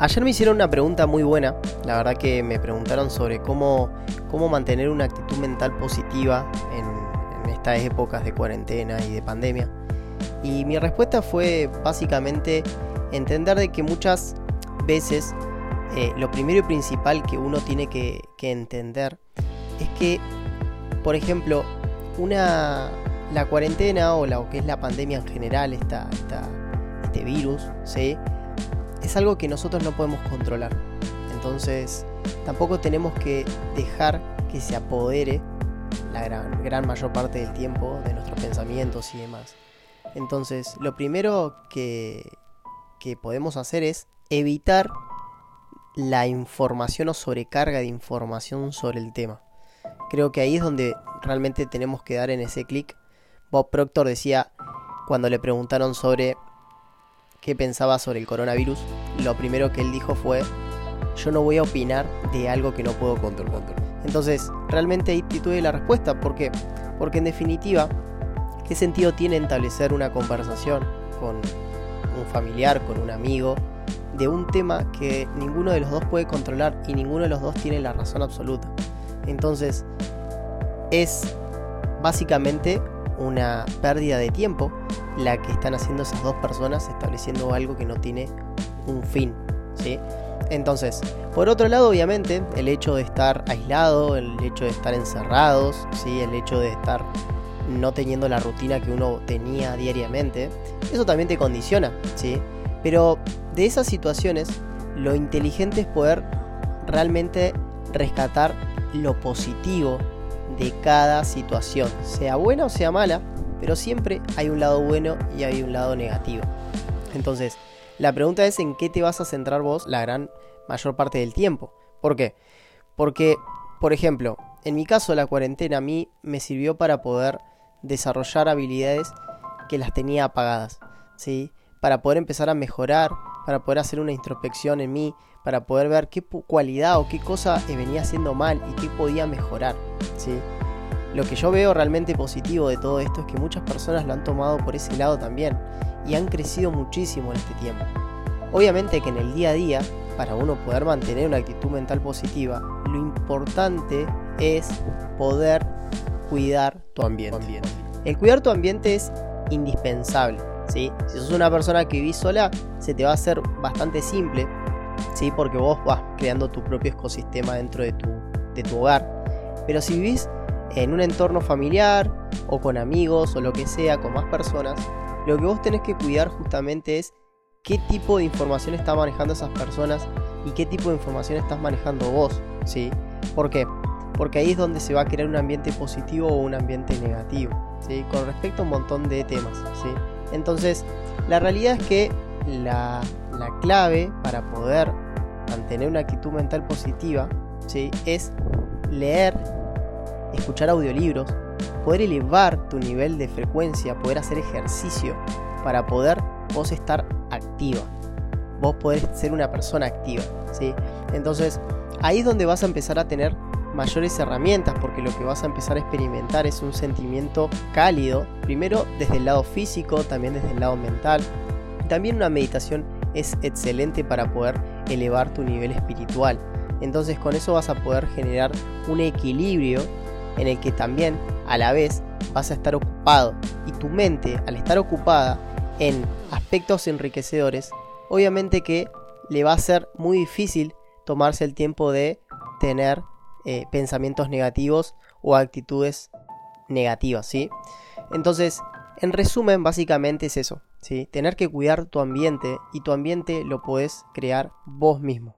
Ayer me hicieron una pregunta muy buena, la verdad que me preguntaron sobre cómo, cómo mantener una actitud mental positiva en, estas épocas de cuarentena y de pandemia. Y mi respuesta fue básicamente entender de que muchas veces eh, lo primero y principal que uno tiene que, entender es que, por ejemplo, una, la cuarentena o lo que es la pandemia en general, esta, este virus, ¿sí? Es algo que nosotros no podemos controlar. Entonces, tampoco tenemos que dejar que se apodere la gran, gran mayor parte del tiempo de nuestros pensamientos y demás. Entonces, lo primero que, que podemos hacer es evitar la información o sobrecarga de información sobre el tema. Creo que ahí es donde realmente tenemos que dar en ese clic. Bob Proctor decía cuando le preguntaron sobre qué pensaba sobre el coronavirus, lo primero que él dijo fue, yo no voy a opinar de algo que no puedo controlar. Entonces, realmente ahí tuve la respuesta. ¿Por qué? Porque en definitiva, ¿qué sentido tiene establecer una conversación con un familiar, con un amigo, de un tema que ninguno de los dos puede controlar y ninguno de los dos tiene la razón absoluta? Entonces, es básicamente una pérdida de tiempo la que están haciendo esas dos personas estableciendo algo que no tiene un fin, ¿sí? Entonces, por otro lado, obviamente, el hecho de estar aislado, el hecho de estar encerrados, ¿sí? el hecho de estar no teniendo la rutina que uno tenía diariamente, eso también te condiciona, ¿sí? Pero de esas situaciones, lo inteligente es poder realmente rescatar lo positivo de cada situación, sea buena o sea mala, pero siempre hay un lado bueno y hay un lado negativo. Entonces, la pregunta es en qué te vas a centrar vos la gran mayor parte del tiempo. ¿Por qué? Porque, por ejemplo, en mi caso la cuarentena a mí me sirvió para poder desarrollar habilidades que las tenía apagadas, ¿sí? Para poder empezar a mejorar, para poder hacer una introspección en mí, para poder ver qué cualidad o qué cosa venía haciendo mal y qué podía mejorar, ¿sí? Lo que yo veo realmente positivo de todo esto es que muchas personas lo han tomado por ese lado también y han crecido muchísimo en este tiempo. Obviamente que en el día a día, para uno poder mantener una actitud mental positiva, lo importante es poder cuidar tu ambiente. El cuidar tu ambiente es indispensable. Si sos una persona que vivís sola, se te va a hacer bastante simple, ¿sí? porque vos vas creando tu propio ecosistema dentro de tu, de tu hogar. Pero si vivís en un entorno familiar o con amigos o lo que sea, con más personas, lo que vos tenés que cuidar justamente es qué tipo de información está manejando esas personas y qué tipo de información estás manejando vos, ¿sí? ¿Por qué? Porque ahí es donde se va a crear un ambiente positivo o un ambiente negativo, ¿sí? Con respecto a un montón de temas, ¿sí? Entonces, la realidad es que la, la clave para poder mantener una actitud mental positiva, ¿sí? Es leer escuchar audiolibros, poder elevar tu nivel de frecuencia, poder hacer ejercicio para poder vos estar activa. Vos podés ser una persona activa, ¿sí? Entonces, ahí es donde vas a empezar a tener mayores herramientas porque lo que vas a empezar a experimentar es un sentimiento cálido, primero desde el lado físico, también desde el lado mental. También una meditación es excelente para poder elevar tu nivel espiritual. Entonces con eso vas a poder generar un equilibrio en el que también a la vez vas a estar ocupado y tu mente al estar ocupada en aspectos enriquecedores, obviamente que le va a ser muy difícil tomarse el tiempo de tener eh, pensamientos negativos o actitudes negativas, ¿sí? Entonces, en resumen, básicamente es eso, ¿sí? Tener que cuidar tu ambiente y tu ambiente lo puedes crear vos mismo.